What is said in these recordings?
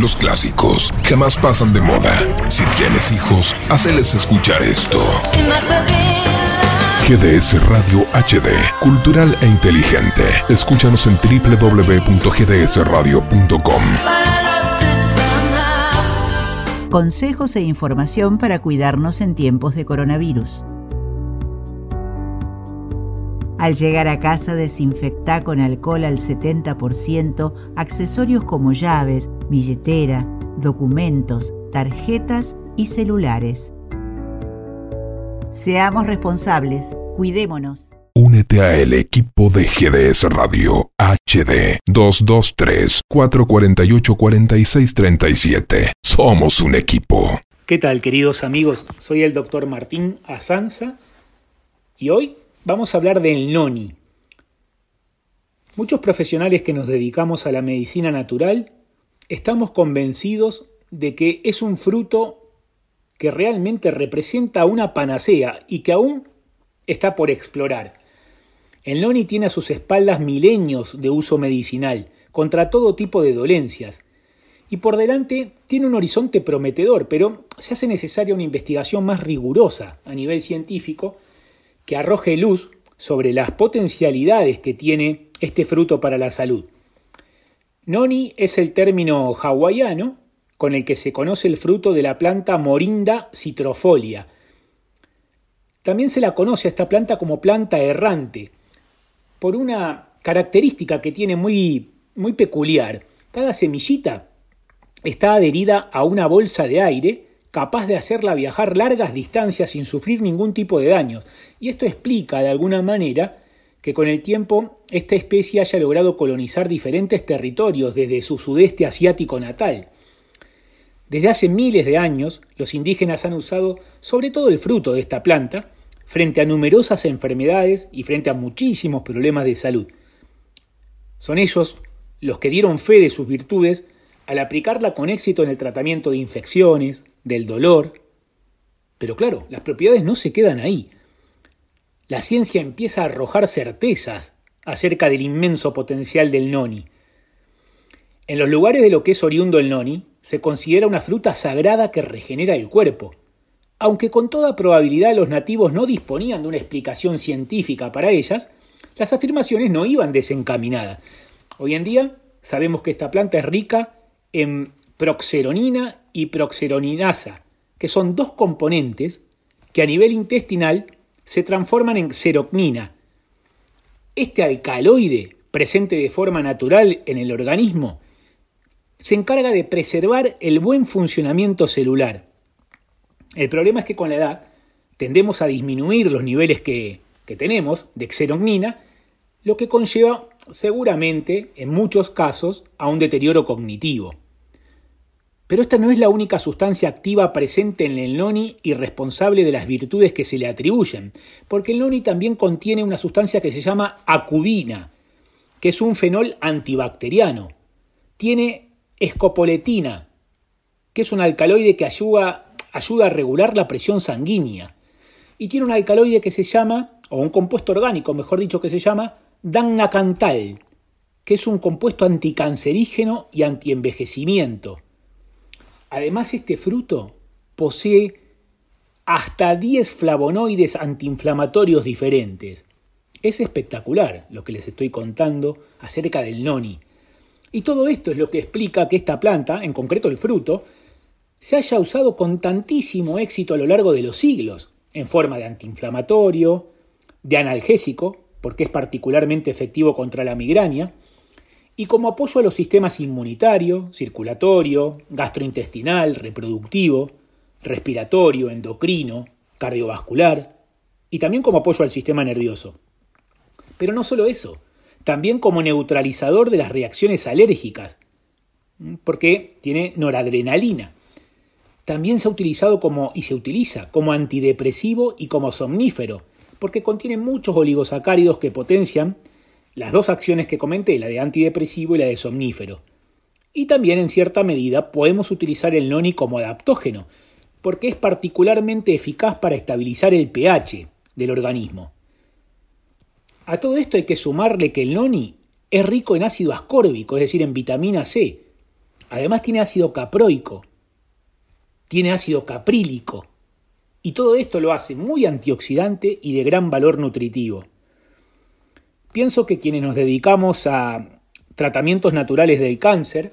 los clásicos jamás pasan de moda. Si tienes hijos, haceles escuchar esto. GDS Radio HD, cultural e inteligente. Escúchanos en www.gdsradio.com. Consejos e información para cuidarnos en tiempos de coronavirus. Al llegar a casa desinfecta con alcohol al 70% accesorios como llaves, billetera, documentos, tarjetas y celulares. Seamos responsables, cuidémonos. Únete a el equipo de GDS Radio HD 223-448-4637. Somos un equipo. ¿Qué tal queridos amigos? Soy el doctor Martín Azanza y hoy vamos a hablar del noni. Muchos profesionales que nos dedicamos a la medicina natural estamos convencidos de que es un fruto que realmente representa una panacea y que aún está por explorar. El noni tiene a sus espaldas milenios de uso medicinal contra todo tipo de dolencias y por delante tiene un horizonte prometedor, pero se hace necesaria una investigación más rigurosa a nivel científico que arroje luz sobre las potencialidades que tiene este fruto para la salud. Noni es el término hawaiano con el que se conoce el fruto de la planta Morinda citrofolia. También se la conoce a esta planta como planta errante, por una característica que tiene muy, muy peculiar. Cada semillita está adherida a una bolsa de aire capaz de hacerla viajar largas distancias sin sufrir ningún tipo de daños. Y esto explica de alguna manera que con el tiempo esta especie haya logrado colonizar diferentes territorios desde su sudeste asiático natal. Desde hace miles de años, los indígenas han usado sobre todo el fruto de esta planta frente a numerosas enfermedades y frente a muchísimos problemas de salud. Son ellos los que dieron fe de sus virtudes al aplicarla con éxito en el tratamiento de infecciones, del dolor. Pero claro, las propiedades no se quedan ahí. La ciencia empieza a arrojar certezas acerca del inmenso potencial del noni. En los lugares de lo que es oriundo el noni, se considera una fruta sagrada que regenera el cuerpo. Aunque con toda probabilidad los nativos no disponían de una explicación científica para ellas, las afirmaciones no iban desencaminadas. Hoy en día sabemos que esta planta es rica en proxeronina y proxeroninasa, que son dos componentes que a nivel intestinal se transforman en serocnina. Este alcaloide, presente de forma natural en el organismo, se encarga de preservar el buen funcionamiento celular. El problema es que con la edad tendemos a disminuir los niveles que, tenemos de xeronina, lo que conlleva seguramente, en muchos casos, a un deterioro cognitivo. Pero esta no es la única sustancia activa presente en el noni y responsable de las virtudes que se le atribuyen, porque el noni también contiene una sustancia que se llama acubina, que es un fenol antibacteriano. Tiene escopoletina, que es un alcaloide que ayuda, ayuda a regular la presión sanguínea. Y tiene un alcaloide que se llama, o un compuesto orgánico, mejor dicho, que se llama dannacantal, que es un compuesto anticancerígeno y antienvejecimiento. Además, este fruto posee hasta 10 flavonoides antiinflamatorios diferentes. Es espectacular lo que les estoy contando acerca del noni. Y todo esto es lo que explica que esta planta, en concreto el fruto, se haya usado con tantísimo éxito a lo largo de los siglos, en forma de antiinflamatorio, de analgésico, porque es particularmente efectivo contra la migraña, y como apoyo a los sistemas inmunitario, circulatorio, gastrointestinal, reproductivo, respiratorio, endocrino, cardiovascular, y también como apoyo al sistema nervioso. Pero no solo eso, también como neutralizador de las reacciones alérgicas, porque tiene noradrenalina. También se ha utilizado como, y se utiliza como antidepresivo y como somnífero, porque contiene muchos oligosacáridos que potencian las dos acciones que comenté, la de antidepresivo y la de somnífero. Y también en cierta medida podemos utilizar el noni como adaptógeno, porque es particularmente eficaz para estabilizar el pH del organismo. A todo esto hay que sumarle que el noni es rico en ácido ascórbico, es decir, en vitamina C, Además tiene ácido caproico, tiene ácido caprílico, y todo esto lo hace muy antioxidante y de gran valor nutritivo. Pienso que quienes nos dedicamos a tratamientos naturales del cáncer,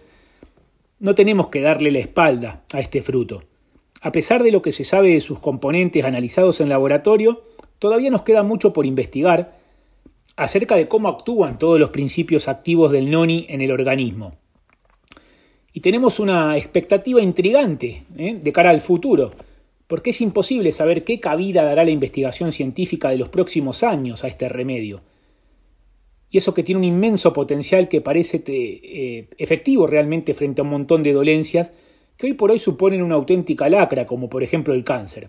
no tenemos que darle la espalda a este fruto. A pesar de lo que se sabe de sus componentes analizados en laboratorio, todavía nos queda mucho por investigar acerca de cómo actúan todos los principios activos del noni en el organismo. Y tenemos una expectativa intrigante ¿eh? de cara al futuro, porque es imposible saber qué cabida dará la investigación científica de los próximos años a este remedio. Y eso que tiene un inmenso potencial que parece eh, efectivo realmente frente a un montón de dolencias que hoy por hoy suponen una auténtica lacra, como por ejemplo el cáncer.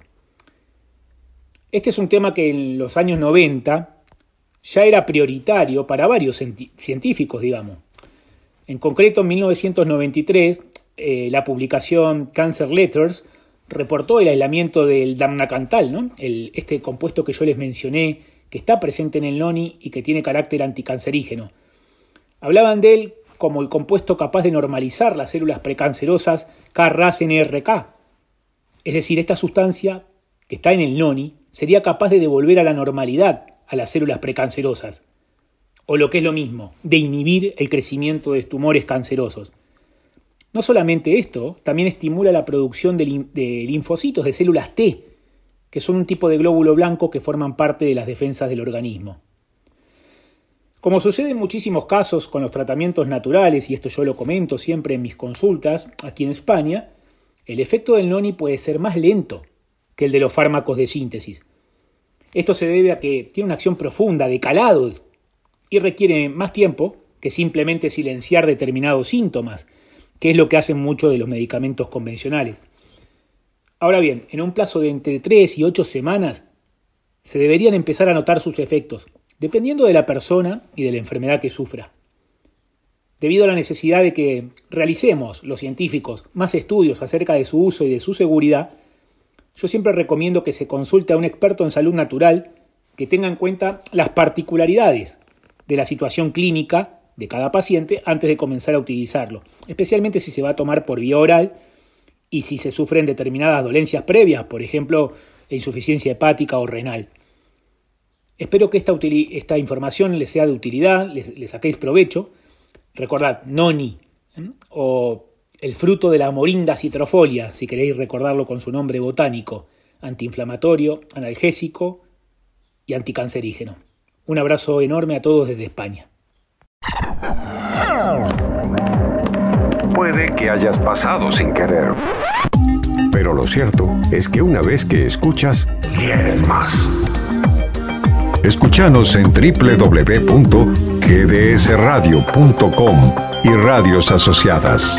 Este es un tema que en los años 90 ya era prioritario para varios científicos, digamos. En concreto, en 1993, eh, la publicación Cancer Letters reportó el aislamiento del damnacantal, ¿no? este compuesto que yo les mencioné, que está presente en el noni y que tiene carácter anticancerígeno. Hablaban de él como el compuesto capaz de normalizar las células precancerosas KRAS-NRK. Es decir, esta sustancia que está en el noni sería capaz de devolver a la normalidad a las células precancerosas, o lo que es lo mismo, de inhibir el crecimiento de tumores cancerosos. No solamente esto, también estimula la producción de, linfocitos, de células T, que son un tipo de glóbulo blanco que forman parte de las defensas del organismo. Como sucede en muchísimos casos con los tratamientos naturales, y esto yo lo comento siempre en mis consultas aquí en España, el efecto del noni puede ser más lento que el de los fármacos de síntesis, esto se debe a que tiene una acción profunda, de calado, y requiere más tiempo que simplemente silenciar determinados síntomas, que es lo que hacen muchos de los medicamentos convencionales. Ahora bien, en un plazo de entre 3 y 8 semanas se deberían empezar a notar sus efectos, dependiendo de la persona y de la enfermedad que sufra. Debido a la necesidad de que realicemos, los científicos, más estudios acerca de su uso y de su seguridad, yo siempre recomiendo que se consulte a un experto en salud natural que tenga en cuenta las particularidades de la situación clínica de cada paciente antes de comenzar a utilizarlo, especialmente si se va a tomar por vía oral y si se sufren determinadas dolencias previas, por ejemplo, insuficiencia hepática o renal. Espero que esta, información les sea de utilidad, les, saquéis provecho. Recordad, noni o el fruto de la morinda citrofolia, si queréis recordarlo con su nombre botánico, antiinflamatorio, analgésico y anticancerígeno. Un abrazo enorme a todos desde España. Puede que hayas pasado sin querer, pero lo cierto es que una vez que escuchas, quieres más. Escúchanos en www.gdsradio.com y radios asociadas.